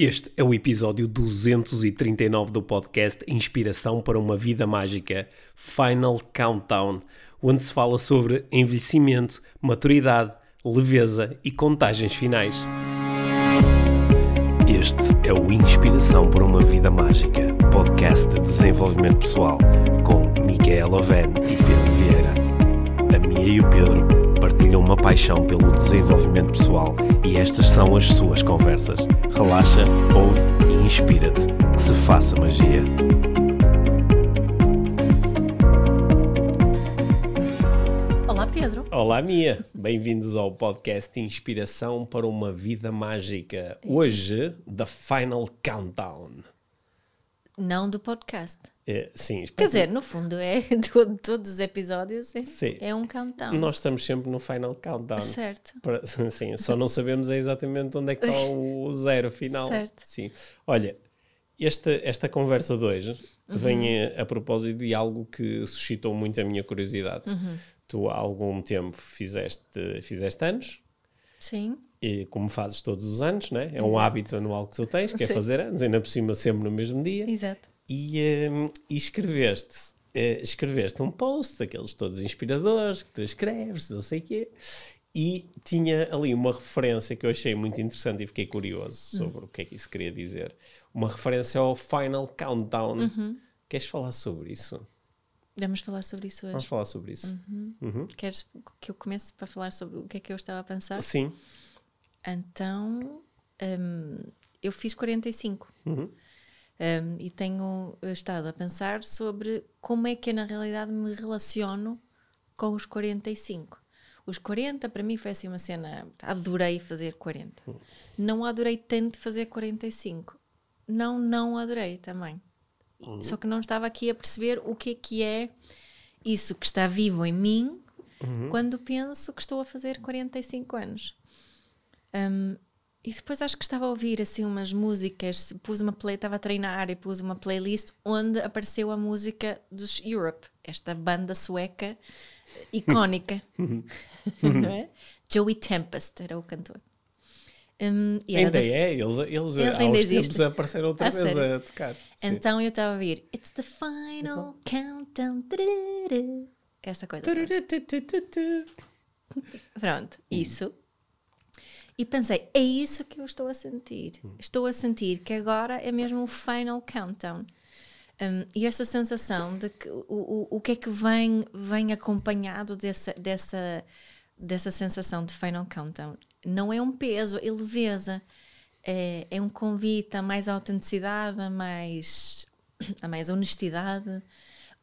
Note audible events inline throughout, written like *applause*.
Este é o episódio 239 do podcast Inspiração para uma Vida Mágica Final Countdown, onde se fala sobre envelhecimento, maturidade, leveza e contagens finais. Este é o Inspiração para uma Vida Mágica, podcast de desenvolvimento pessoal, com Micaela Oven e Pedro Vieira. A Mia e o Pedro partilham uma paixão pelo desenvolvimento pessoal e estas são as suas conversas. Relaxa, ouve e inspira-te. Que se faça magia. Olá, Pedro. Olá, Mia. Bem-vindos ao podcast Inspiração para uma Vida Mágica. Hoje, The Final Countdown. Não do podcast. É, sim, Quer dizer, no fundo, é *laughs* todo- todos os episódios é, Sim. é um countdown. nós estamos sempre no Final Countdown. Certo. Para- *laughs* Sim, só não sabemos exatamente onde é que está *laughs* o zero final. Certo. Sim. Olha, esta, esta conversa de hoje Uhum. vem a, a propósito de algo que suscitou muito a minha curiosidade. Uhum. Tu há algum tempo fizeste, fizeste anos, Sim. e como fazes todos os anos, né? é um hábito anual que tu tens, que é fazer anos, ainda por cima sempre no mesmo dia, Exato. E, hum, e escreveste, eh, escreveste um post, daqueles todos inspiradores, que tu escreves, não sei o quê, e tinha ali uma referência que eu achei muito interessante e fiquei curioso sobre o que é que isso queria dizer. Uma referência ao Final Countdown. Queres falar sobre isso? Vamos falar sobre isso Vamos hoje. falar sobre isso. Uhum. Queres que eu comece para falar sobre o que é que eu estava a pensar? Sim. Então, hum, eu fiz 45. Uhum. Hum, e tenho estado a pensar sobre como é que eu, na realidade, me relaciono com os 45. Os 40, para mim, foi assim uma cena. Adorei fazer 40. Não adorei tanto fazer 45. Não, não adorei também. Só que não estava aqui a perceber o que é que é isso que está vivo em mim quando penso que estou a fazer 45 anos. Um, e depois acho que estava a ouvir assim umas músicas, pus uma play, estava a treinar e pus uma playlist onde apareceu a música dos Europe, esta banda sueca icónica. *laughs* Não é? Joey Tempest era o cantor. Um, e Ainda da- é, eles, eles, Eles ainda tempos apareceram outra A vez sério? a tocar. Sim. Então eu estava a ouvir It's the final countdown. tararara. Essa coisa. Pronto, isso. E pensei, é isso que eu estou a sentir. Estou a sentir que agora é mesmo o final countdown. Um, e essa sensação de que o, o, o que é que vem, vem acompanhado dessa, dessa, dessa sensação de final countdown? Não é um peso, é leveza. É, é um convite a mais autenticidade, a mais, a mais honestidade,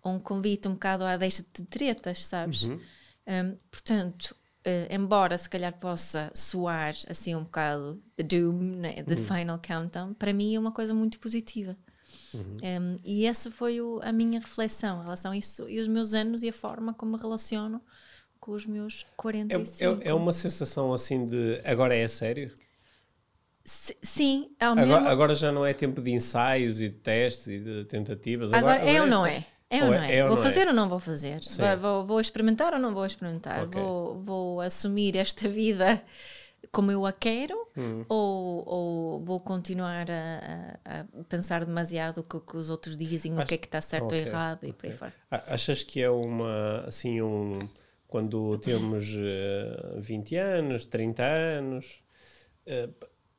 um convite um bocado à deixa de tretas, sabes? Um, portanto, eh, embora se calhar possa soar assim um bocado the doom, né, the final countdown, para mim é uma coisa muito positiva. Um, e essa foi o- a minha reflexão em relação a isso e os meus anos e a forma como me relaciono com os meus É, 45. é, é uma sensação assim de agora é sério? Si- Sim, ao mesmo Agora, agora já não é tempo de ensaios e de testes e de tentativas. Agora, é ou não só- é? É ou não é? ou vou não fazer ou não vou fazer? Vou, vou- vou experimentar ou não vou experimentar? Ok. Vou, vou assumir esta vida como eu a quero Hum. ou, ou vou continuar a, a- pensar demasiado o que, o que os outros dizem, o Acho- que é que está certo ok, ou errado e por aí fora? Achas que é uma, assim, um... Quando temos eh, 20 anos, 30 anos, eh,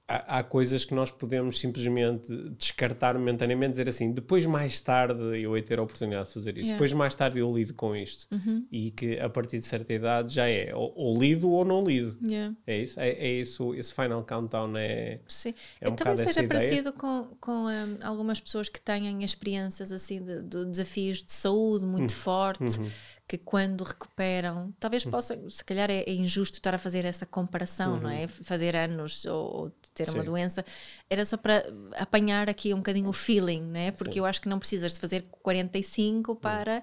há, há coisas que nós podemos simplesmente descartar momentaneamente, dizer assim, depois mais tarde eu hei ter a oportunidade de fazer isto, Yeah. Uhum. depois mais tarde eu lido com isto. E que a partir de certa idade já é ou, ou lido ou não lido. Yeah. É isso? É, é isso, esse final countdown é... Sim. É um E essa seja parecido com, com hum, algumas pessoas que têm experiências assim de, de desafios de saúde muito Hum. fortes, Uhum. que quando recuperam, talvez possa, se calhar é, é injusto estar a fazer essa comparação, não é? Fazer anos ou, ou ter uma. Sim. doença, era só para apanhar aqui um bocadinho o feeling, não é? Porque eu acho que não precisas de fazer 45 Uhum. para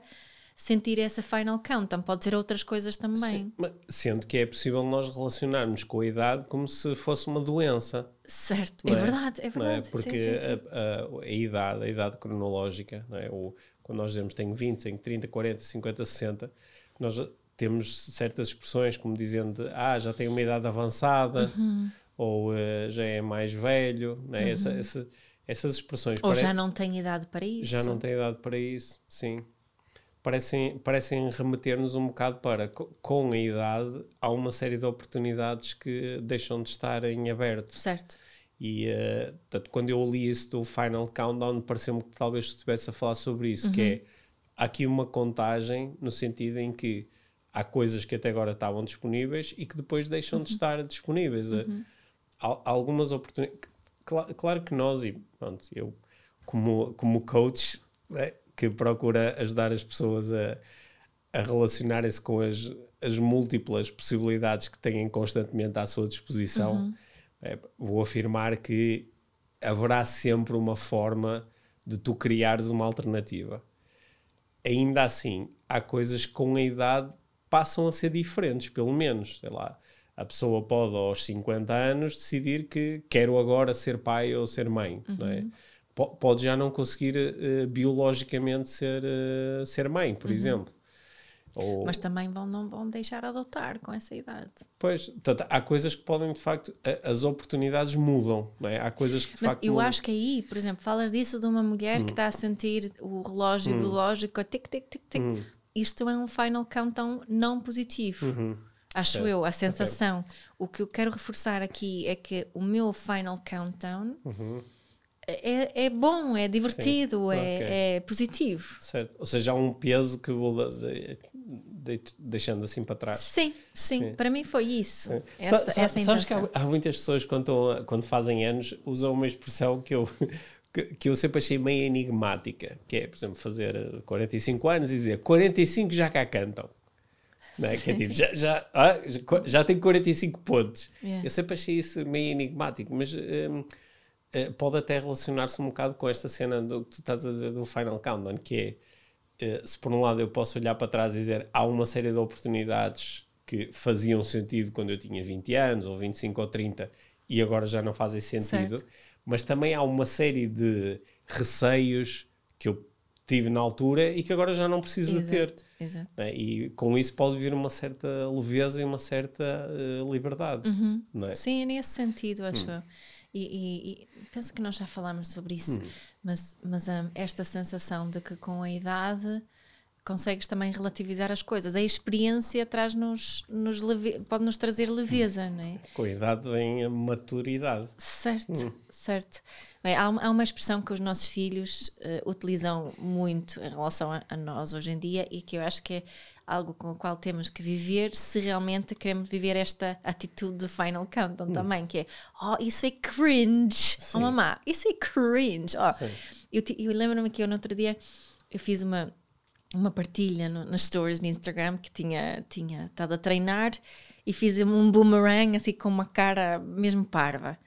sentir essa final countdown, pode ser outras coisas também. Mas Sendo que é possível nós relacionarmos com a idade como se fosse uma doença. Certo, não é verdade, é não verdade. Porque sim, sim, sim. A, a- a idade, a idade cronológica, não é? o, quando nós dizemos tenho 20, tenho 30, 40, 50, 60, nós temos certas expressões como dizendo ah, já tenho uma idade avançada, Uhum. Ou uh, já é mais velho, né? Essa, Uhum. essa, essas expressões. Ou já não tem idade para isso. já não tem idade para isso, sim. Parecem, parecem remeter-nos um bocado para, co- com a idade, há uma série de oportunidades que deixam de estar em aberto. Certo. E eh, portanto, quando eu li isso do Final Countdown, pareceu-me que talvez estivesse a falar sobre isso, que é há aqui uma contagem no sentido em que há coisas que até agora estavam disponíveis e que depois deixam de estar disponíveis. Há algumas oportunidades. Cla- claro que nós, e pronto, eu como, como coach né, que procura ajudar as pessoas a, a relacionarem-se com as, as múltiplas possibilidades que têm constantemente à sua disposição, é, vou afirmar que haverá sempre uma forma de tu criares uma alternativa. Ainda assim, há coisas que com a idade passam a ser diferentes, pelo menos, sei lá. A pessoa pode, aos 50 anos, decidir que quero agora ser pai ou ser mãe, não é? Po- Pode já não conseguir eh, biologicamente ser, eh, ser mãe, por exemplo. Ou, Mas também vão, não vão deixar adotar com essa idade. Pois, portanto, há coisas que podem, de facto, a- as oportunidades mudam, não é? Há coisas que, de Mas facto, eu mudam. acho que aí, por exemplo, falas disso de uma mulher Hum. que está a sentir o relógio biológico, a tic, tic, tic, tic. Hum. Isto é um final countdown não positivo. Uhum. Acho eu, a sensação. O que eu quero reforçar aqui é que o meu final countdown é, é bom, é divertido, é, Uhum. Ok. é positivo. Certo. Ou seja, há um peso que vou de- de- deixando assim para trás. Sim, sim, para mim foi isso. Sa- Essa, sa- essa sabes que há, há muitas pessoas quando, quando fazem anos usam uma expressão que eu, *laughs* que, que eu sempre achei meio enigmática, que é, por exemplo, fazer eh, 45 anos e dizer 45 já cá cantam. Não é? Que é tipo, já, já, ah, já, já tem 45 pontos. Yeah. Eu sempre achei isso meio enigmático, mas hum, eh, pode até relacionar-se um bocado com esta cena do que tu estás a dizer do Final Countdown, que é eh, se por um lado eu posso olhar para trás e dizer há uma série de oportunidades que faziam sentido quando eu tinha 20 anos, ou 25 ou 30, e agora já não fazem sentido, Certo. mas também há uma série de receios que eu tive na altura e que agora já não preciso de ter. Exato, exato. né? E com isso pode vir uma certa leveza e uma certa eh, liberdade. Não é? Sim, é nesse sentido, Hum. acho eu. E, e- e penso que nós já falámos sobre isso, Hum. mas, mas hum, esta sensação de que com a idade consegues também relativizar as coisas. A experiência traz-nos, nos leve- pode-nos trazer leveza, não é? Com a idade vem a maturidade. Certo, Hum. certo. Bem, há, uma- há uma expressão que os nossos filhos eh, utilizam muito em relação a, a nós hoje em dia e que eu acho que é algo com o qual temos que viver se realmente queremos viver esta atitude de Final Countdown Hum. também, que é oh, isso é cringe, oh mamá, isso é cringe. Oh, eu eu lembro-me que eu no outro dia eu fiz uma uma partilha no- nas stories no Instagram que tinha tinha estado a treinar e fiz um boomerang assim com uma cara mesmo parva.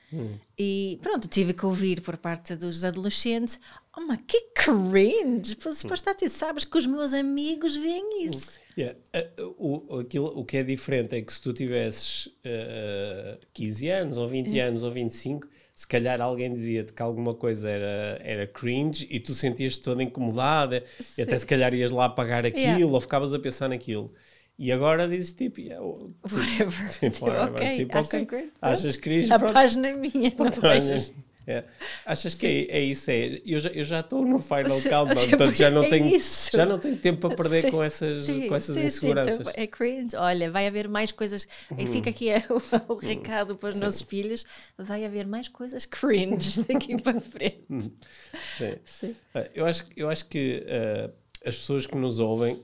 E pronto, tive que ouvir por parte dos adolescentes: Oh, mas que cringe! Pois supostamente sabes que os meus amigos veem isso. Yeah. Uh, O, aquilo, o que é diferente é que se tu tivesses uh, 15 anos, ou 20 anos, ou 25, se calhar alguém dizia-te que alguma coisa era, era cringe e tu sentias-te toda incomodada e até se calhar ias lá apagar aquilo Yeah. ou ficavas a pensar naquilo. E agora dizes tipo, yeah, oh, tipo, Whatever. tipo, *laughs* whatever, ok, tipo, acham ok, cringe? achas cringe, A pronto. página minha, não vejas. É. Achas que é, é isso? É, eu já eu já estou no final countdown, *laughs* portanto já não, é tenho, isso. já não tenho tempo para perder Sim, com essas, sim, com essas sim, inseguranças. então é cringe. Olha, vai haver mais coisas. Uhum. E fica aqui o, *laughs* o recado para os nossos filhos: vai haver mais coisas cringe *laughs* daqui para frente. Sim. Eh, Eu acho, eu acho que eh, as pessoas que nos ouvem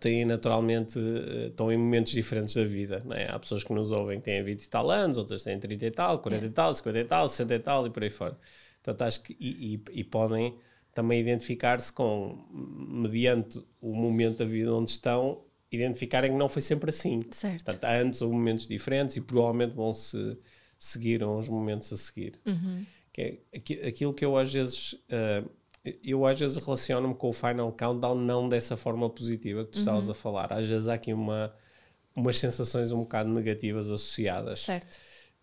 têm naturalmente, eh, estão em momentos diferentes da vida. Não é? Há pessoas que nos ouvem que têm 20 e tal anos, outras têm 30 e tal, 40 e tal, 50 e tal, 60 e tal e por aí fora. Portanto, acho que, e, e- e podem também identificar-se com, mediante o momento da vida onde estão, identificarem que não foi sempre assim. Certo. Portanto, antes houve momentos diferentes e provavelmente vão se seguir uns momentos a seguir. Que é aqui- aquilo que eu às vezes ah, eu às vezes relaciono-me com o Final Countdown não dessa forma positiva que tu estavas a falar. Às vezes há aqui uma, umas sensações um bocado negativas associadas. Certo.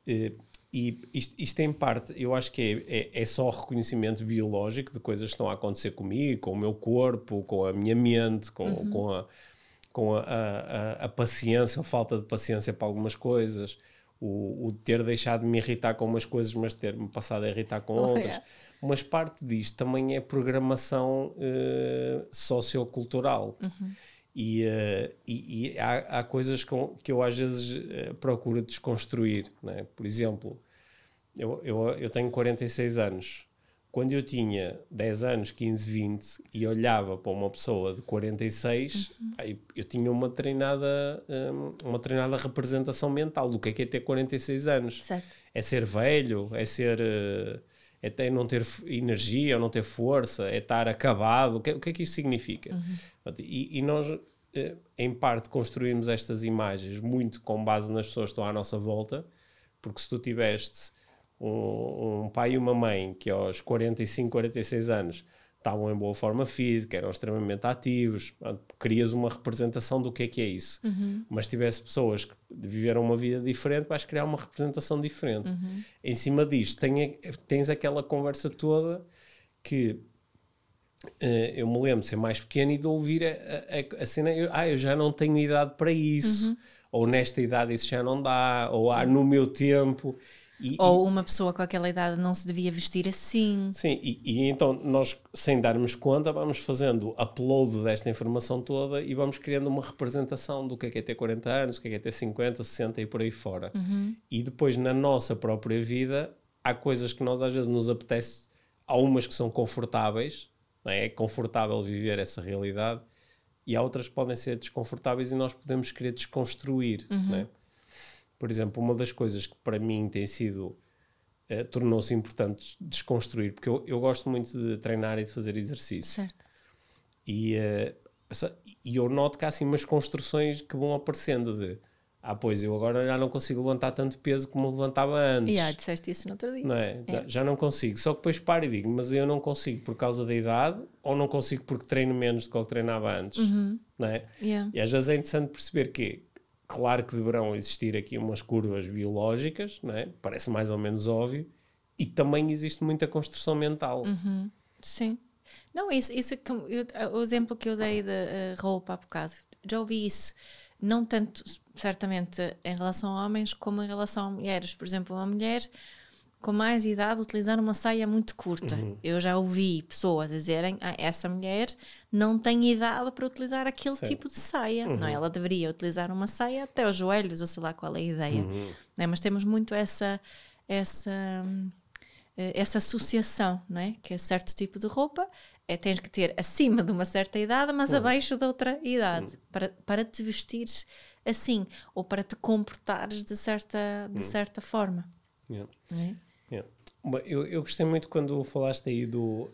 Eh, e isto, isto em parte, eu acho que é, é, é só reconhecimento biológico de coisas que estão a acontecer comigo, com o meu corpo, com a minha mente, com, com, a, com a, a, a- a paciência ou falta de paciência para algumas coisas, o, o ter deixado de me irritar com umas coisas, mas ter-me passado a irritar com Oh, outras. yeah. Mas parte disto também é programação eh, sociocultural. E, eh, e, e há, há coisas com, que eu às vezes eh, procuro desconstruir. Né? Por exemplo, eu, eu, eu tenho 46 anos. Quando eu tinha 10 anos, 15, 20 e olhava para uma pessoa de 46, aí eu tinha uma treinada, hum, uma treinada representação mental do que é que é ter 46 anos. Certo. É ser velho, é ser. eh, É ter, não ter energia, ou não ter força, é estar acabado. O que, o que é que isto significa? Portanto, E, e nós, eh, em parte, construímos estas imagens muito com base nas pessoas que estão à nossa volta, porque se tu tiveste um, um pai e uma mãe que aos 45, 46 anos estavam em boa forma física, eram extremamente ativos, crias uma representação do que é que é isso. Mas se tivesse pessoas que viveram uma vida diferente, vais criar uma representação diferente. Em cima disto, tem- tens aquela conversa toda que eh, eu me lembro de ser mais pequeno e de ouvir a, a, a cena, eu, ah, eu já não tenho idade para isso, ou nesta idade isso já não dá, ou ah, no meu tempo. E, Ou uma pessoa com aquela idade não se devia vestir assim. Sim, e, e então nós, sem darmos conta, vamos fazendo upload desta informação toda e vamos criando uma representação do que é, que é ter 40 anos, o que é, que é ter 50, 60 e por aí fora. E depois, na nossa própria vida, há coisas que nós às vezes nos apetece, há umas que são confortáveis, é? é confortável viver essa realidade, e há outras que podem ser desconfortáveis e nós podemos querer desconstruir, não é? Por exemplo, uma das coisas que para mim tem sido eh, tornou-se importante desconstruir, porque eu, eu gosto muito de treinar e de fazer exercício. Certo. E, eh, e eu noto que há assim umas construções que vão aparecendo de ah, pois eu agora já não consigo levantar tanto peso como levantava antes. E ah, disseste isso no outro dia. Não é? Já não consigo. Só que depois paro e digo, mas eu não consigo por causa da idade ou não consigo porque treino menos do que eu treinava antes. Não é? Yeah. E às vezes é interessante perceber que, claro que deverão existir aqui umas curvas biológicas, não é? parece mais ou menos óbvio, e também existe muita construção mental. Sim. Não, isso, isso eu- o exemplo que eu dei da eh, roupa há bocado, já ouvi isso, não tanto certamente em relação a homens como em relação a mulheres. Por exemplo, uma mulher com mais idade utilizar uma saia muito curta. Eu já ouvi pessoas dizerem ah, essa mulher não tem idade para utilizar aquele Certo. tipo de saia. Não, é? ela deveria utilizar uma saia até os joelhos, ou sei lá qual é a ideia. Não é? Mas temos muito essa, essa eh, essa associação, não é? Que é certo tipo de roupa é, tens que ter acima de uma certa idade, mas abaixo de outra idade, para, para te vestires assim, ou para te comportares de certa, de certa forma. Yeah. não é? Yeah. Eu, eu gostei muito quando falaste aí do.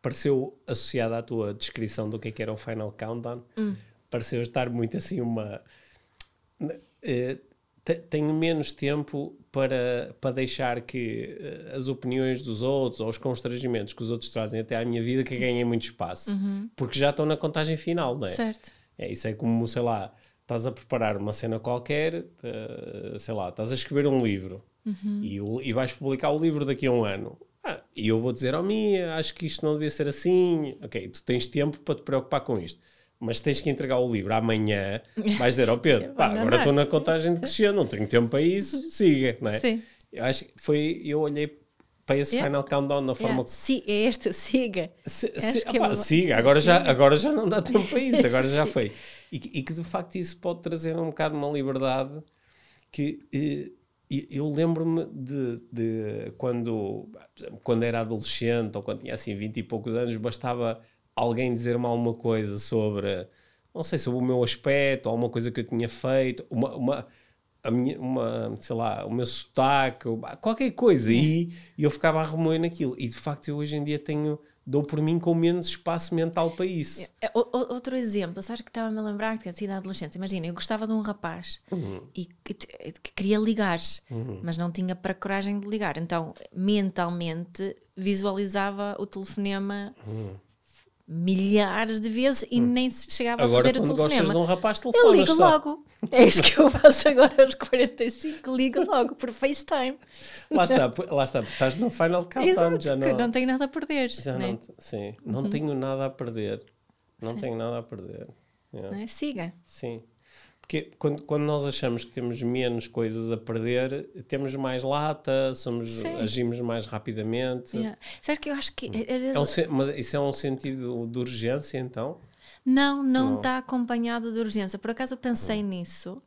Pareceu associado à tua descrição do que é que era o Final Countdown, pareceu estar muito assim uma. te- tenho menos tempo para, para deixar que eh, as opiniões dos outros ou os constrangimentos que os outros trazem até à minha vida que ganhem muito espaço, porque já estão na contagem final, não é? Certo. É, isso é como, sei lá, estás a preparar uma cena qualquer, eh, sei lá, estás a escrever um livro e, o- e vais publicar o livro daqui a um ano. Ah, e eu vou dizer, oh Mia, acho que isto não devia ser assim. Ok, tu tens tempo para te preocupar com isto. Mas tens que entregar o livro amanhã, vais dizer, ó *laughs* Pedro, pá, agora estou na contagem de crescer, não tenho tempo para isso, *laughs* siga, não é? Sim. Eu acho que foi, eu olhei para esse Yeah. Final Countdown da forma Yeah. Si- é este, siga. Acho se, que é uma- siga, agora já, agora já não dá tempo para isso, *laughs* agora já Sim. foi. E, que- e que de facto isso pode trazer um bocado uma liberdade que eh, e- eu lembro-me de, de quando, quando era adolescente ou quando tinha assim 20 e poucos anos, bastava alguém dizer-me alguma coisa sobre, não sei, sobre o meu aspecto, alguma coisa que eu tinha feito, uma, uma, a minha, uma, sei lá, o meu sotaque, qualquer coisa, e, e eu ficava a remoer naquilo. E de facto eu hoje em dia tenho, dou por mim com menos espaço mental para isso. É, Outro exemplo, sabes que estava-me a lembrar que assim da adolescência, imagina, eu gostava de um rapaz e que, que queria ligar, mas não tinha para coragem de ligar. Então, mentalmente, visualizava o telefonema milhares de vezes e nem se chegava a Agora fazer o quando gostas telefonema. de um rapaz, Eu telefonas ligo só. logo. É isso que eu faço agora aos 45, ligo logo por FaceTime. Lá está, lá está, estás no Final Countdown, Exato, já não... não tenho nada a perder. já não é? não, sim, não tenho nada a perder. Não tenho nada a perder. Yeah. Não é? Siga. Sim. Porque quando, quando nós achamos que temos menos coisas a perder, temos mais lata, somos, Sim. agimos mais rapidamente. Yeah. Sabe que eu acho que. É um se- mas isso é um sentido de urgência, então? Não, não Não. está acompanhado de urgência. Por acaso eu pensei nisso.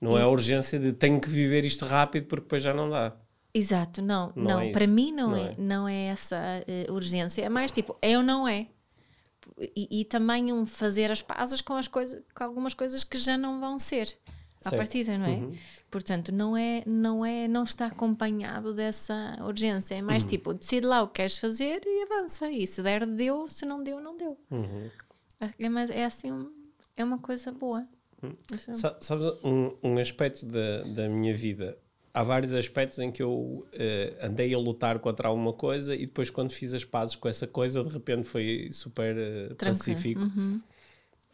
Não é a urgência de tenho que viver isto rápido porque depois já não dá. Exato, não, Não não, é para mim não, não é, é. não é essa eh, urgência, é mais tipo, é ou não é. E, e também um fazer as pazes com as coisas, com algumas coisas que já não vão ser à Certo. partida, não é? Portanto, não é, não é, não está acompanhado dessa urgência, é mais tipo, decide lá o que queres fazer e avança. E se der, deu, se não deu, não deu. É, mais- é assim, é uma coisa boa. Isso é- Sa- Sabes, um, um aspecto da, da minha vida. Há vários aspectos em que eu eh, andei a lutar contra alguma coisa e depois, quando fiz as pazes com essa coisa, de repente foi super Tranquilo. pacífico.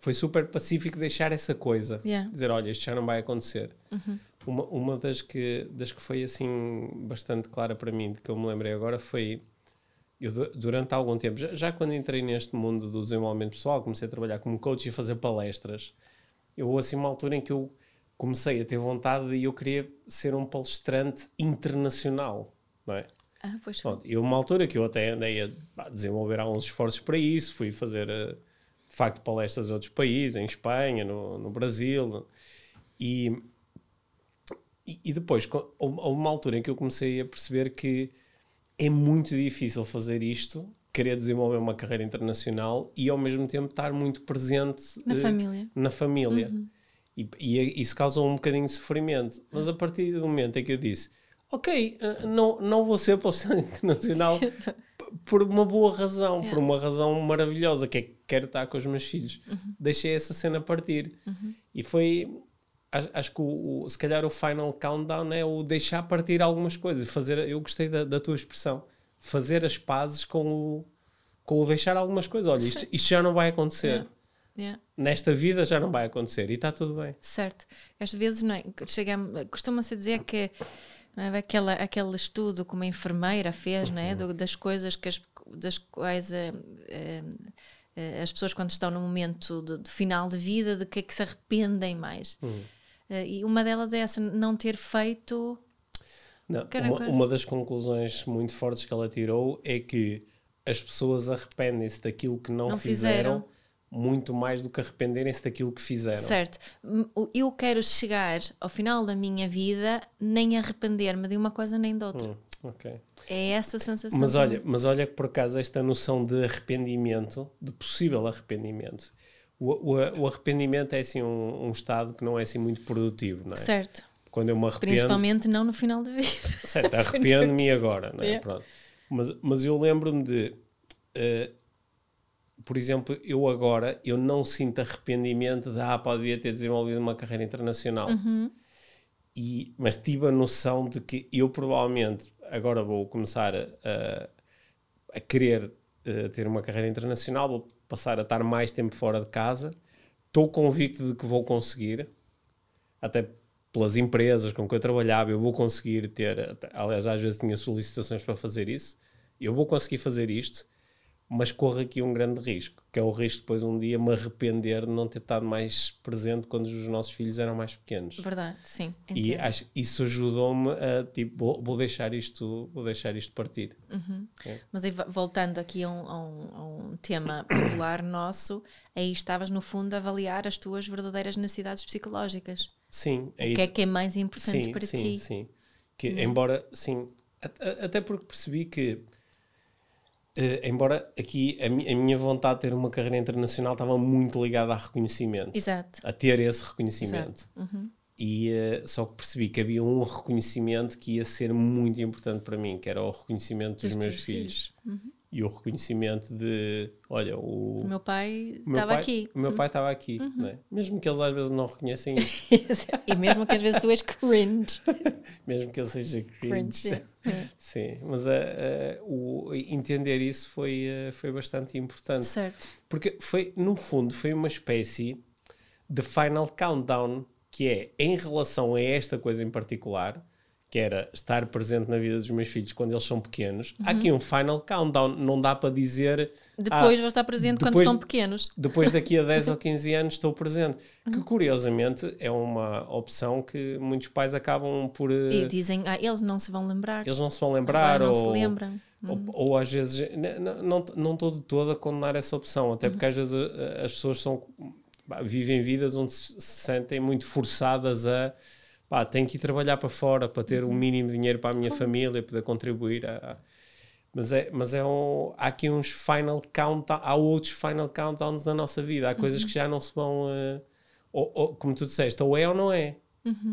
Foi super pacífico deixar essa coisa. Yeah. Dizer, olha, isto já não vai acontecer. Uma, uma das, que, das que foi assim bastante clara para mim, de que eu me lembrei agora, foi. Eu, du- durante algum tempo, já, já quando entrei neste mundo do desenvolvimento pessoal, comecei a trabalhar como coach e a fazer palestras. Eu assim uma altura em que eu comecei a ter vontade e eu queria ser um palestrante internacional, não é? Ah, pois Pronto, e houve uma altura que eu até andei a desenvolver alguns esforços para isso, fui fazer eh, de facto palestras em outros países, em Espanha, no, no Brasil, e, e, depois houve uma altura em que eu comecei a perceber que é muito difícil fazer isto, querer desenvolver uma carreira internacional e ao mesmo tempo estar muito presente Na eh, família. na família. E, e isso causou um bocadinho de sofrimento. Mas a partir do momento em que eu disse, ok, eh, não, não vou ser palestrante internacional *laughs* p- por uma boa razão, por uma razão maravilhosa, que é que quero estar com os meus filhos. Deixei essa cena partir. E foi, acho, acho que o, o- se calhar o final countdown é o deixar partir algumas coisas. Fazer, eu gostei da, da tua expressão. Fazer as pazes com o, com o deixar algumas coisas. Olha, isto, isto já não vai acontecer. Yeah. Yeah. Nesta vida já não vai acontecer e está tudo bem. Certo. Às vezes, não é? Costuma-se dizer que é? Aquela, aquele estudo que uma enfermeira fez, não é? Do- das coisas que as, das quais eh, eh, eh, as pessoas, quando estão no momento de, de final de vida, de que é que se arrependem mais. Eh, e uma delas é essa, não ter feito. Não, Cara, uma, cara. uma das conclusões muito fortes que ela tirou é que as pessoas arrependem-se daquilo que não, Não fizeram, fizeram. Muito mais do que arrependerem-se daquilo que fizeram. Certo. Eu quero chegar ao final da minha vida nem arrepender-me de uma coisa nem de outra. Hum. É essa sensação. Mas olha, mas olha que por acaso esta noção de arrependimento, de possível arrependimento, o, o, o arrependimento é assim um, um estado que não é assim muito produtivo, não é? Certo. Quando eu me arrependo, Principalmente não no final da vida. Certo, *laughs* arrependo-me agora, não é? Yeah. Pronto. Mas, mas eu lembro-me de, eh, por exemplo, eu agora eu não sinto arrependimento de ah, pá, devia ter desenvolvido uma carreira internacional. E, mas tive a noção de que eu provavelmente agora vou começar a, a, a querer eh, ter uma carreira internacional, vou passar a estar mais tempo fora de casa. Estou convicto de que vou conseguir, até pelas empresas com que eu trabalhava, eu vou conseguir ter, aliás, às vezes tinha solicitações para fazer isso, eu vou conseguir fazer isto, mas corro aqui um grande risco, que é o risco de depois um dia me arrepender de não ter estado mais presente quando os nossos filhos eram mais pequenos. Verdade, sim. E entendo. acho que isso ajudou-me a tipo, vou, vou deixar isto, vou deixar isto partir. Mas aí, vo- voltando aqui a um, a um- a um tema popular nosso, aí estavas no fundo a avaliar as tuas verdadeiras necessidades psicológicas. Sim, O que é que é mais importante sim, para sim, ti? Sim, que embora, sim, até porque percebi que, eh, embora aqui a, mi- a minha vontade de ter uma carreira internacional estava muito ligada a reconhecimento, Exato. a ter esse reconhecimento. Uhum. E eh, só percebi que havia um reconhecimento que ia ser muito importante para mim, que era o reconhecimento dos, Dos meus teus filhos. Uhum. E o reconhecimento de, olha, o, O meu pai estava aqui. O meu pai estava aqui, Uhum. não é? mesmo que eles às vezes não reconhecem *laughs* isso, e mesmo que às vezes tu és cringe. *laughs* mesmo que ele seja cringe. Cringe, é. *laughs* Sim, mas eh, eh, o, entender isso foi, eh, foi bastante importante. certo. Porque foi, no fundo, foi uma espécie de final countdown, que é em relação a esta coisa em particular, que era estar presente na vida dos meus filhos quando eles são pequenos, há aqui um final countdown, não dá para dizer Depois ah, vou estar presente quando depois- são pequenos. depois daqui a 10 ou *laughs* 15 anos estou presente. Que curiosamente é uma opção que muitos pais acabam por. eh, E dizem, ah, eles não se vão lembrar. Eles não se vão lembrar Agora não ou, se lembram. ou, ou às vezes n- n- não não estou de todo a condenar essa opção, até porque às vezes eh, as pessoas são vivem vidas onde se sentem muito forçadas a pá, tenho que ir trabalhar para fora para ter o mínimo de dinheiro para a minha família, poder contribuir a, mas é, mas é um, há aqui uns final countdown, há outros final countdowns na nossa vida, há coisas que já não se vão eh, ou, ou, como tu disseste, ou é ou não é.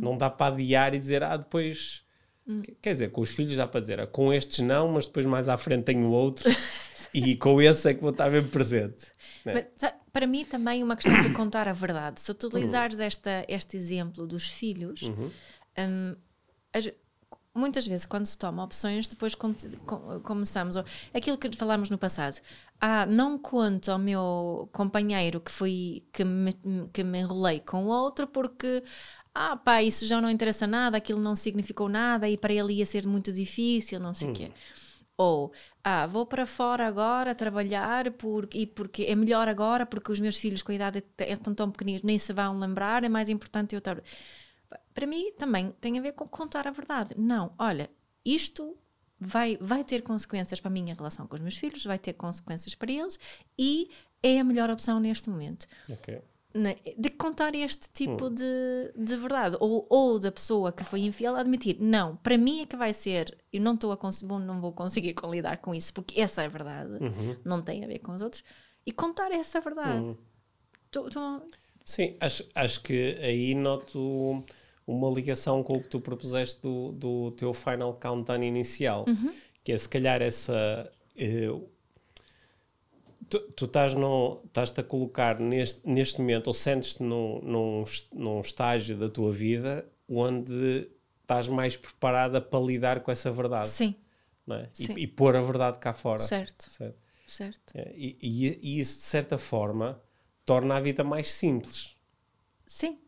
Não dá para adiar e dizer, ah, depois Quer dizer, com os filhos dá para dizer, ah, com estes não, mas depois mais à frente tenho outros *laughs* e com esse é que vou estar bem presente. né? Mas, para mim também é uma questão de contar a verdade. Se utilizares esta, este exemplo dos filhos, hum, as- muitas vezes quando se toma opções, depois con- com- começamos. a- Aquilo que falámos no passado. Ah, não conto ao meu companheiro que foi que me, que me enrolei com outro porque ah pá, isso já não interessa nada, aquilo não significou nada e para ele ia ser muito difícil, não sei o quê. Ou, ah, vou para fora agora trabalhar porque, e porque é melhor agora porque os meus filhos com a idade é- estão tão pequeninos, nem se vão lembrar, é mais importante eu estar. Para mim também tem a ver com contar a verdade. Não, olha, isto vai, vai ter consequências para a minha relação com os meus filhos, vai ter consequências para eles e é a melhor opção neste momento Ok. Né, de contar este tipo de, de verdade. Ou, ou da pessoa que foi infiel admitir não, para mim é que vai ser eu não estou a cons- bom, não vou conseguir lidar com isso porque essa é a verdade não tem a ver com os outros. E contar essa verdade. Tô- Sim, acho, acho que aí noto uma ligação com o que tu propuseste do, do teu final countdown inicial, que é se calhar essa. eh, tu, tu estás no- estás-te a colocar neste, neste momento, ou sentes-te num, num, num estágio da tua vida onde estás mais preparada para lidar com essa verdade. sim, é? Sim. E, e pôr a verdade cá fora. certo certo? certo É, E, e- e isso, de certa forma, torna a vida mais simples. sim,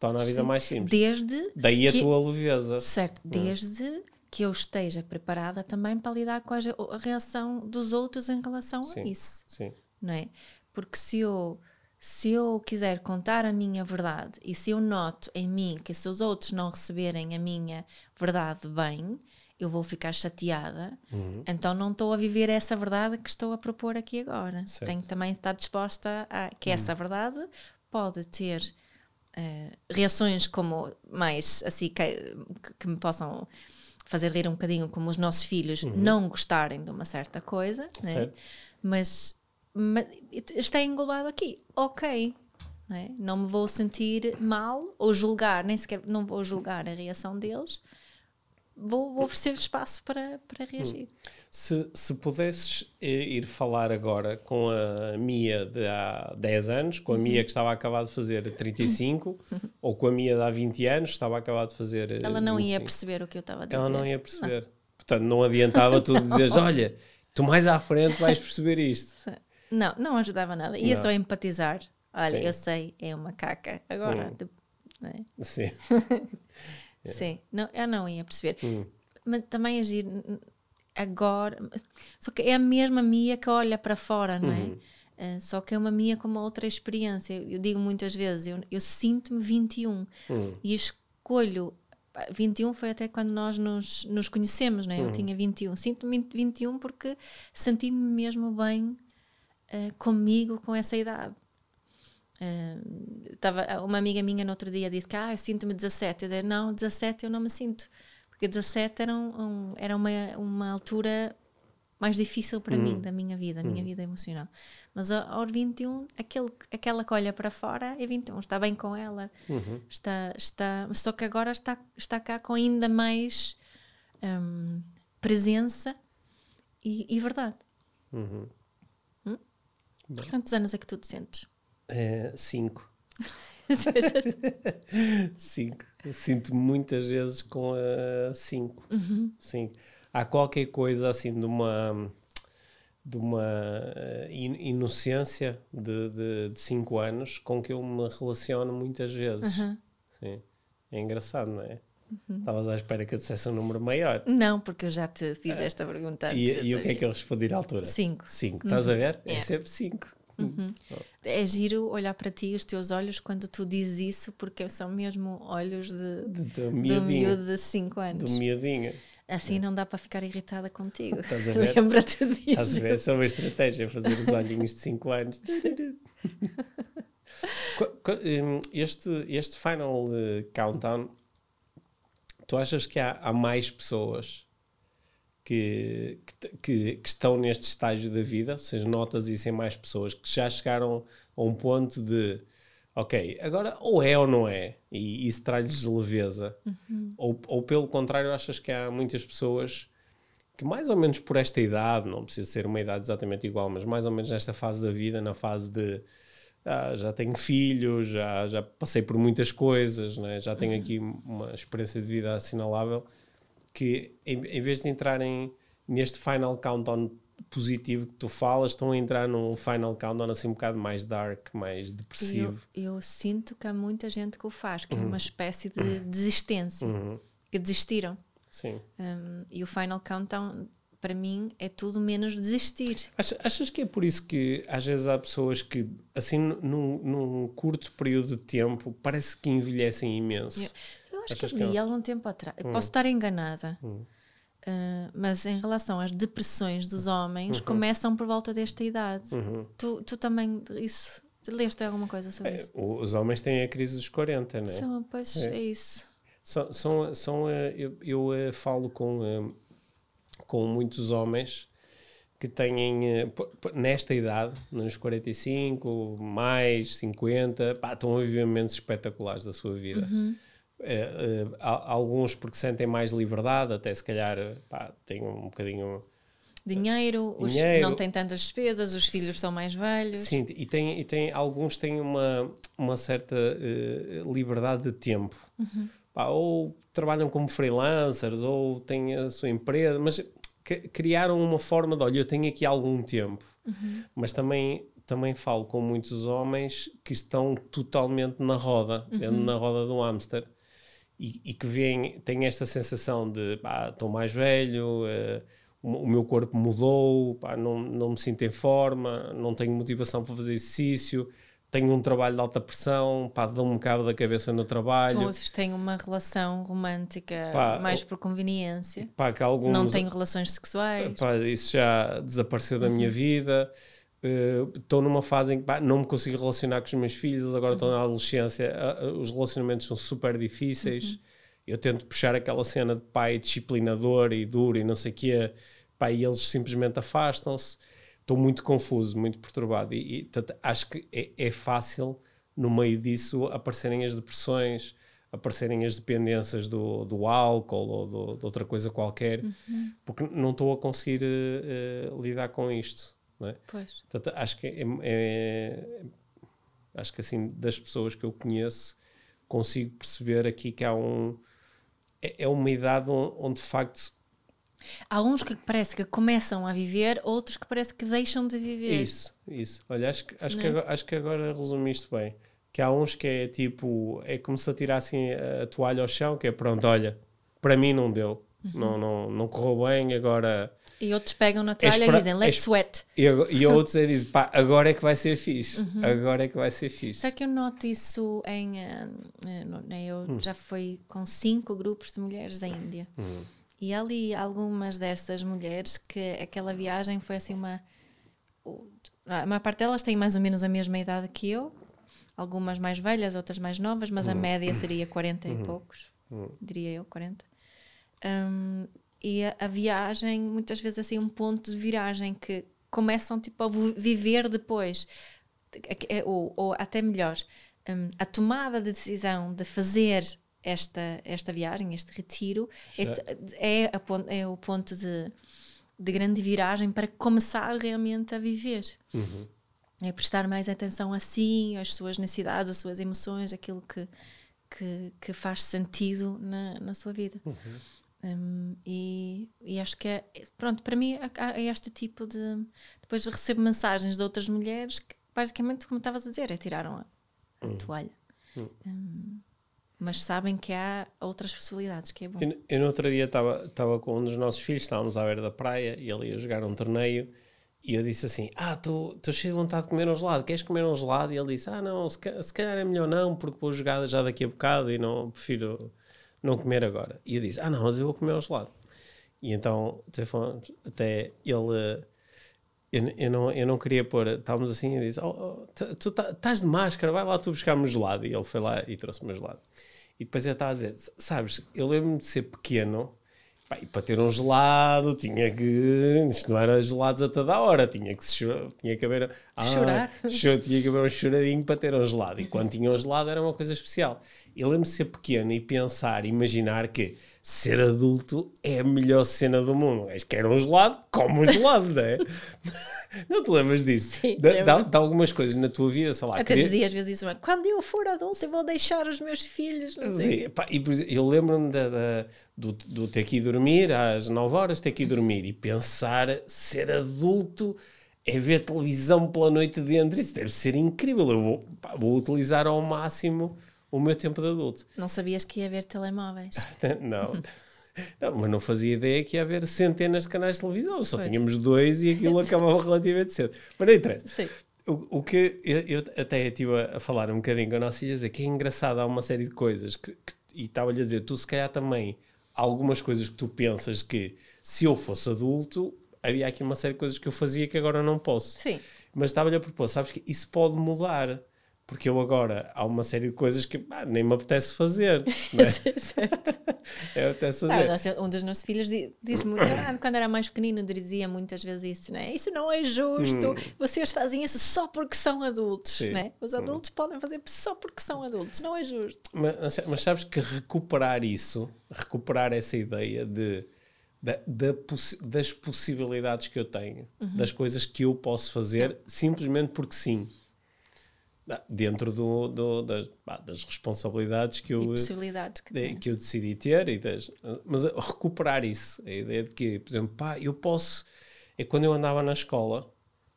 Torna a vida sim. mais simples. desde Daí a que- tua leveza. certo, desde que eu esteja preparada também para lidar com a, reação dos outros em relação Sim. a isso Sim. não é? Porque se eu, se eu quiser contar a minha verdade e se eu noto em mim que se os outros não receberem a minha verdade bem, eu vou ficar chateada. Uhum. Então não estou a viver essa verdade que estou a propor aqui agora. Certo. Uhum. Tenho que também estar disposta a que essa verdade pode ter eh, reações como mais assim que, que- que me possam fazer rir um bocadinho como os nossos filhos não gostarem de uma certa coisa, né? Uhum. Mas, mas está englobado aqui, ok. Não, é? Não me vou sentir mal ou julgar, nem sequer não vou julgar a reação deles, vou, vou oferecer espaço para, para reagir. Se, se pudesses eh, ir falar agora com a Mia de há 10 anos, com a Mia que estava a acabar de fazer 35, *laughs* ou com a Mia de há 20 anos, que estava a acabar de fazer. eh, Ela não ia 25. perceber o que eu estava a dizer. Ela não ia perceber. Portanto, não adiantava tu dizeres: *laughs* olha, tu mais à frente vais perceber isto. Não, não ajudava nada. Ia Não. só empatizar. Olha, Sim. eu sei, é uma caca. Agora, Hum. de- não é? Sim. *laughs* Sim, não, eu não ia perceber. Hum. Mas também agir agora. Só que é a mesma Mia que olha para fora, não é? Uhum. Eh, só que é uma Mia com uma outra experiência. Eu, digo muitas vezes, eu, eu sinto-me 21 Hum. e escolho. pá, 21 foi até quando nós nos, nos conhecemos, não é? Uhum. Eu tinha 21. Sinto-me 21 porque senti-me mesmo bem eh, comigo com essa idade. Eh, tava, uma amiga minha no outro dia disse que ah, sinto-me 17. Eu disse, não, 17 eu não me sinto. Porque 17 era, um, um- era uma, uma altura mais difícil para mim, da minha vida, a minha vida emocional. Mas a- aos 21, aquele, aquela que olha para fora é 21, está bem com ela, está, está, só que agora está, está cá com ainda mais hum, presença e, e verdade. Hum? Quantos anos é que tu te sentes? É, cinco. *laughs* Cinco. Eu sinto muitas vezes com a cinco. Sim. Há qualquer coisa assim de uma de uma eh, in- inocência de, de, de cinco anos com que eu me relaciono muitas vezes. Sim. É engraçado, não é? Estavas à espera que eu dissesse um número maior. Não, porque eu já te fiz esta pergunta antes. E, e o que é que eu respondi na altura? Cinco. Cinco. Estás a ver? É Yeah. sempre cinco. É giro olhar para ti os teus olhos quando tu dizes isso, porque são mesmo olhos de, De, do miúdo de 5 anos. Do miudinho. Assim não dá para ficar irritada contigo. Estás a *laughs* ver? Lembra-te Estás a disso. ver? É uma estratégia, fazer os olhinhos de 5 anos. Hum, Este, este final countdown, tu achas que há, há mais pessoas que, que, que- estão neste estágio da vida? Ou seja, notas isso em mais pessoas que já chegaram a um ponto de ok, agora ou é ou não é, e isso traz-lhes leveza, ou, ou pelo contrário, achas que há muitas pessoas que mais ou menos por esta idade, não precisa ser uma idade exatamente igual, mas mais ou menos nesta fase da vida, na fase de ah, já tenho filhos, já, já passei por muitas coisas, né? já tenho aqui uma experiência de vida assinalável, que em, em vez de entrarem neste final countdown positivo que tu falas, estão a entrar num final countdown assim um bocado mais dark, mais Eu, depressivo. eu sinto que há muita gente que o faz, que é Uhum. uma espécie de desistência, que desistiram. Sim. Um, e o Final Countdown, para mim, é tudo menos desistir. Achas, achas que é por isso que às vezes há pessoas que, assim, num, num curto período de tempo, parece que envelhecem imenso? Eu, eu acho Achas que que li há algum tempo atrás. Eu Posso estar enganada. Uh, mas em relação às depressões dos homens, começam por volta desta idade. Tu, tu também, isso, leste alguma coisa sobre É, isso? os homens têm a crise dos 40, não é? São, pois É. é, isso. São, são, são, eh, eu, eu eh, falo com, com muitos homens que têm, nesta idade, nos 45, mais 50, pá, estão a viver momentos espetaculares da sua vida. Eh, eh, há- alguns porque sentem mais liberdade, até se calhar pá, têm um bocadinho. Dinheiro, os- Dinheiro. não tem tantas despesas, os filhos são mais velhos. Sim, e, tem, e tem, alguns têm uma, uma certa eh, liberdade de tempo. Pá, ou trabalham como freelancers, ou têm a sua empresa, mas cri- criaram uma forma de, olha, eu tenho aqui algum tempo. Mas também, também falo com muitos homens que estão totalmente na roda, dentro na roda do hamster. E, e que veem, têm esta sensação de, pá, estou mais velho, eh, o, o meu corpo mudou, pá, não, não me sinto em forma, não tenho motivação para fazer exercício, tenho um trabalho de alta pressão, pá, dou-me um cabo da cabeça no trabalho. Todos têm uma relação romântica Pá, mais por conveniência. Pá, que alguns, Não tenho relações sexuais. Pá, isso já desapareceu da Uhum. minha vida. Estou numa fase em que pá, não me consigo relacionar com os meus filhos, eles agora estão na adolescência, a- a- os relacionamentos são super difíceis. Uhum. Eu tento puxar aquela cena de pai disciplinador e duro e não sei o quê, pá, e eles simplesmente afastam-se. Estou muito confuso, muito perturbado. E, e, portanto, acho que é, é fácil, no meio disso, aparecerem as depressões, aparecerem as dependências do, do álcool ou do- de outra coisa qualquer, porque não estou a conseguir eh, eh, lidar com isto. Não é? Pois. Portanto, acho que é, é- acho que assim das pessoas que eu conheço consigo perceber aqui que há um é, é uma idade onde, onde de facto Há uns que parece que começam a viver, outros que parece que deixam de viver. isso isso olha acho que acho que Não é? agora, acho que agora resumiste bem que há uns que é tipo é como se atirassem a toalha ao chão que é pronto olha para mim não deu Uhum. não, não, não correu bem agora E outros pegam na toalha espera- e dizem, let's sweat. e, e outros é dizem pá agora é que vai ser fixe agora é que vai ser fixe Só que eu noto isso em. no- né, eu Hum. já fui com cinco grupos de mulheres da Índia. Hum. E ali algumas dessas mulheres que aquela viagem foi assim uma. A maior parte delas tem mais ou menos a mesma idade que eu, algumas mais velhas, outras mais novas, mas a Hum. média seria 40 e poucos, diria eu, 40. Hum, e a, a viagem, muitas vezes assim, um ponto de viragem que começam tipo a vi- viver depois, É- é- ou, ou até melhor, hum, a tomada de decisão de fazer esta, esta viagem, este retiro, é, é, é o ponto de, de grande viragem para começar realmente a viver. É prestar mais atenção a si, às suas necessidades, às suas emoções, aquilo que, que, que faz sentido na, na sua vida. Um, e, e acho que é, pronto, para mim é, este tipo de. Depois recebo mensagens de outras mulheres que, basicamente, como estavas a dizer, é tiraram a, a toalha. Um, mas sabem que há outras possibilidades, que é bom. Eu, eu no outro dia estava com um dos nossos filhos, estávamos à beira da praia e ele ia jogar um torneio e eu disse assim: Ah, estou cheio de vontade de comer um gelado, queres comer um gelado? E ele disse: Ah, não, se, se calhar é melhor não, porque vou jogar já daqui a bocado e não prefiro não comer agora. E eu disse: Ah, não, mas eu vou comer um gelado. E então até, até ele. Eu, eu, não, eu não queria pôr, estávamos assim e disse: oh, oh, Tu tá, estás de máscara, vai lá tu buscar-me gelado. E ele foi lá e trouxe-me gelado. E depois ele estava a dizer: Sabes, eu lembro-me de ser pequeno Pá, e para ter um gelado tinha que. Isto não era gelados a toda a hora, tinha que, tinha que haver. Ah, Chorar. tinha que haver um choradinho para ter um gelado. E quando tinha um gelado era uma coisa especial. Eu lembro-me de ser pequeno e pensar, imaginar que ser adulto é a melhor cena do mundo. És quer um gelado, come um gelado, não é? *laughs* Não te lembras disso? Sim, dá, dá, algumas coisas na tua vida, sei lá. Até queria... dizia às vezes isso, quando eu for adulto eu vou deixar os meus filhos. Sim, pá, e, eu lembro-me do, do ter que ir dormir às 9 horas, ter que ir dormir e pensar ser adulto é ver televisão pela noite dentro. Isso deve ser incrível. Eu vou, pá, vou utilizar ao máximo o meu tempo de adulto. Não sabias que ia haver telemóveis? *laughs* não. Não, mas não fazia ideia que ia haver centenas de canais de televisão. Só pois. tínhamos dois e aquilo *laughs* acabava relativamente cedo. Mas não interessa. Sim. O, o que eu, eu, até estive a falar um bocadinho com a nossa filha, dizer que é engraçado, há uma série de coisas que, que e estava-lhe a dizer, tu se calhar também algumas coisas que tu pensas que se eu fosse adulto, havia aqui uma série de coisas que eu fazia que agora não posso. Sim. Mas estava-lhe a propor, sabes que isso pode mudar porque eu agora há uma série de coisas que ah, nem me apetece fazer. *laughs* Não é? apetece fazer. *laughs* Não, um dos nossos filhos diz muito, *coughs* ah, quando era mais pequenino, dizia muitas vezes isso, não é? Isso não é justo, hum. vocês fazem isso só porque são adultos, não é? Os hum. adultos hum. podem fazer só porque são adultos, não é justo. Mas, mas sabes que recuperar isso, recuperar essa ideia de. Da, da das possibilidades que eu tenho, uhum. das coisas que eu posso fazer, simplesmente porque sim dentro do, do das, das, responsabilidades que eu, que, que eu decidi ter. E das, mas recuperar isso, a ideia de que, por exemplo, pá, eu posso. É quando eu andava na escola,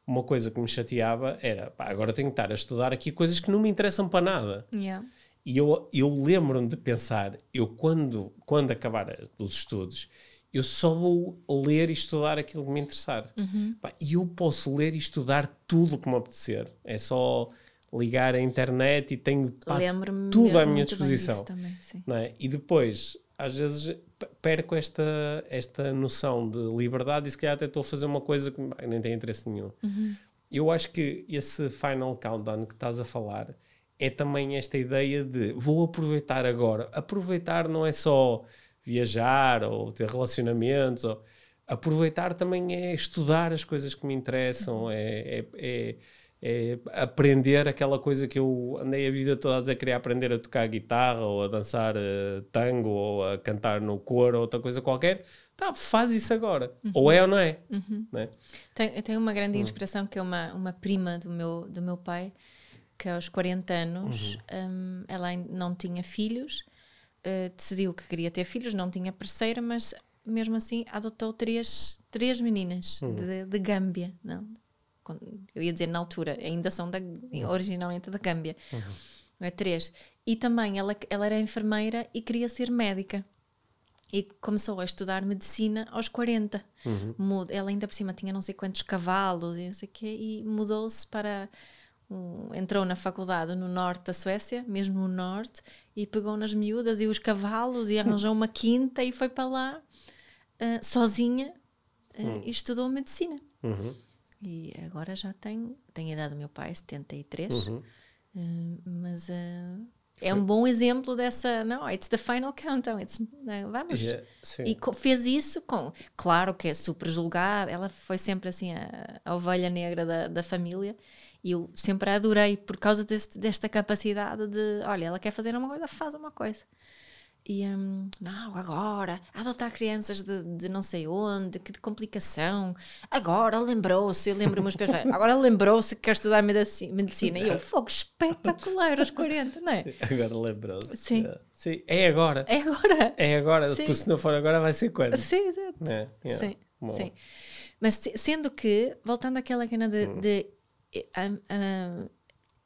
uma coisa que me chateava era pá, agora tenho que estar a estudar aqui coisas que não me interessam para nada. Yeah. E eu, eu lembro-me de pensar, eu quando, quando acabar os estudos, eu só vou ler e estudar aquilo que me interessar. Uhum. Pá, e eu posso ler e estudar tudo o que me apetecer. É só ligar a internet e tenho pá, tudo à minha disposição. Também, não é? E depois, às vezes, perco esta, esta noção de liberdade e se calhar até estou a fazer uma coisa que nem tem interesse nenhum. Uhum. Eu acho que esse final countdown que estás a falar é também esta ideia de vou aproveitar agora. Aproveitar não é só viajar ou ter relacionamentos. Ou... Aproveitar também é estudar as coisas que me interessam, é, é, é é aprender aquela coisa que eu andei a vida toda a dizer, queria aprender a tocar guitarra ou a dançar uh, tango ou a cantar no coro ou outra coisa qualquer. Tá, faz isso agora. Uhum. Ou é ou não é. Uhum. Não é? Tenho, tenho uma grande hum. inspiração que é uma, uma prima do meu, do meu pai, que aos 40 anos uhum. um, ela não tinha filhos, uh, decidiu que queria ter filhos, não tinha parceira, mas mesmo assim adotou três, três meninas uhum. de, de Gâmbia, não? Eu ia dizer na altura, ainda são da, uhum. originalmente da Gâmbia. Uhum. É, três. E também ela, ela era enfermeira e queria ser médica. E começou a estudar medicina aos 40. Uhum. Ela ainda por cima tinha não sei quantos cavalos e não sei quê, e mudou-se para. Um, entrou na faculdade no norte da Suécia, mesmo no norte, e pegou nas miúdas e os cavalos e arranjou uma quinta e foi para lá uh, sozinha uh, uhum. e estudou medicina. Uhum. E agora já tem, tem a idade do meu pai, 73, uhum. uh, mas uh, é um bom exemplo dessa. Não, it's the final countdown. It's, não, vamos. Yeah, e fez isso com. Claro que é super julgada, ela foi sempre assim a, a ovelha negra da, da família. E eu sempre a adorei por causa deste, desta capacidade de. Olha, ela quer fazer uma coisa, faz uma coisa. E um, não, agora, adotar crianças de, de não sei onde, que de complicação. Agora lembrou-se, eu lembro meus pais, agora lembrou-se que quer estudar medicina. E eu, *laughs* fogo espetacular aos 40, não é? Agora lembrou-se. Sim. É. Sim. É agora. É agora. É agora. Sim. Se não for agora, vai ser quando? Sim, exato. É, yeah. Sim, sim. Mas sendo que, voltando àquela cena de. Hum. de um, um,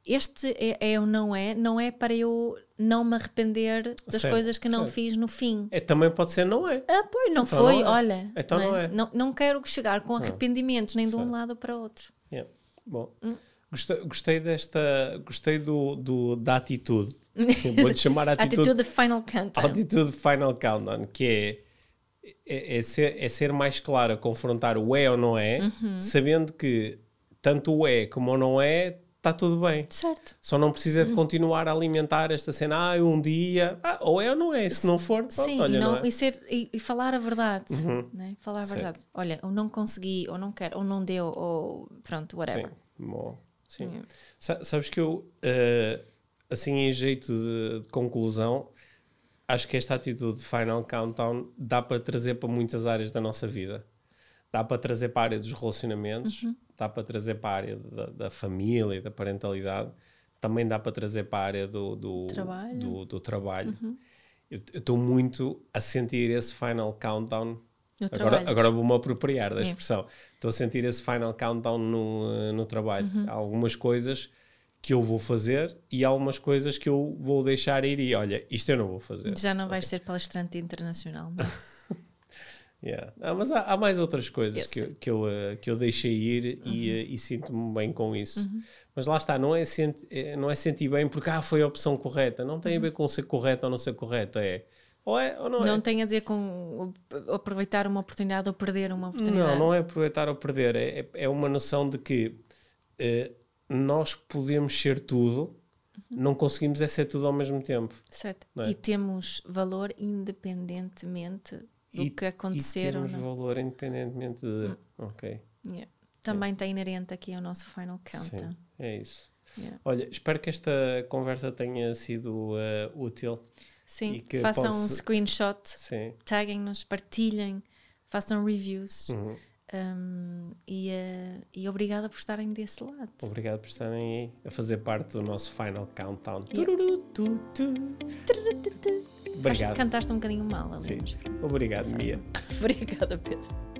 este é, é ou não é, não é para eu não me arrepender das Certo, coisas que não certo. fiz no fim. É, também pode ser, não é? Ah, pois, não Então foi, não é. olha. Então não é. Não, não quero chegar com arrependimentos nem de um Certo. lado para outro. Yeah. Bom, Hum. gostei, gostei desta, gostei do, do, da atitude. Vou-lhe *laughs* chamar atitude, Atitude de Final Countdown. atitude final countdown, que é, é, é ser, é ser mais claro a confrontar o é ou não é, Uhum. sabendo que tanto o é como o não é, está tudo bem. Certo. Só não precisa Uhum. de continuar a alimentar esta cena, ah, um dia, ah, ou é ou não é, se não for, pronto, Sim, olha, e, não- não é? Uhum. e ser, e, e falar a verdade. Né? Falar a Certo. verdade. Olha, eu não consegui, ou não quero, ou não deu, ou pronto, whatever. Sim, bom, sim. Sa- Sabes que eu, eh, assim em jeito de, de conclusão, acho que esta atitude de Final Countdown dá para trazer para muitas áreas da nossa vida. Dá para trazer para a área dos relacionamentos, Uhum. Dá para trazer para a área da, da família e da parentalidade, também dá para trazer para a área do, do Trabalho. Uhum. do- do trabalho. Eu eu estou muito a sentir esse Final Countdown Agora, trabalho. agora vou-me apropriar da É. expressão. Estou a sentir esse final countdown no, no trabalho. Uhum. Há algumas coisas que eu vou fazer e há algumas coisas que eu vou deixar ir e olha, isto eu não vou fazer. Já não vais ser palestrante internacional. não? *laughs* Yeah. Ah, mas há, há mais outras coisas Eu que, que, eu, eh, que eu deixei ir e, Uhum. eh, e sinto-me bem com isso. Mas lá está, não é, senti, eh, não é sentir bem porque ah, foi a opção correta. Não tem a ver com ser correto ou não ser correto. É ou é ou não, é. Não tem a dizer com aproveitar uma oportunidade ou perder uma oportunidade. Não, não é aproveitar ou perder. É, é- é uma noção de que eh, nós podemos ser tudo, não conseguimos é ser tudo ao mesmo tempo. Certo. Não é? E temos valor independentemente do e, que acontecer e temos não. Valor independentemente de. Ok. Yeah. Também está inerente aqui ao nosso final countdown. Sim, é isso. Yeah. Olha, espero que esta conversa tenha sido eh, útil. Sim, façam um posso- screenshot, Sim. taguem-nos, partilhem, façam reviews. Uhum. Um, e, eh, e obrigada por estarem desse lado. Obrigado por estarem aí a fazer parte do nosso final countdown. Tururu, tu, tu. Acho que Obrigado. cantaste um bocadinho mal ali. Sim. Obrigado, Mia. *laughs* Obrigada, Pedro.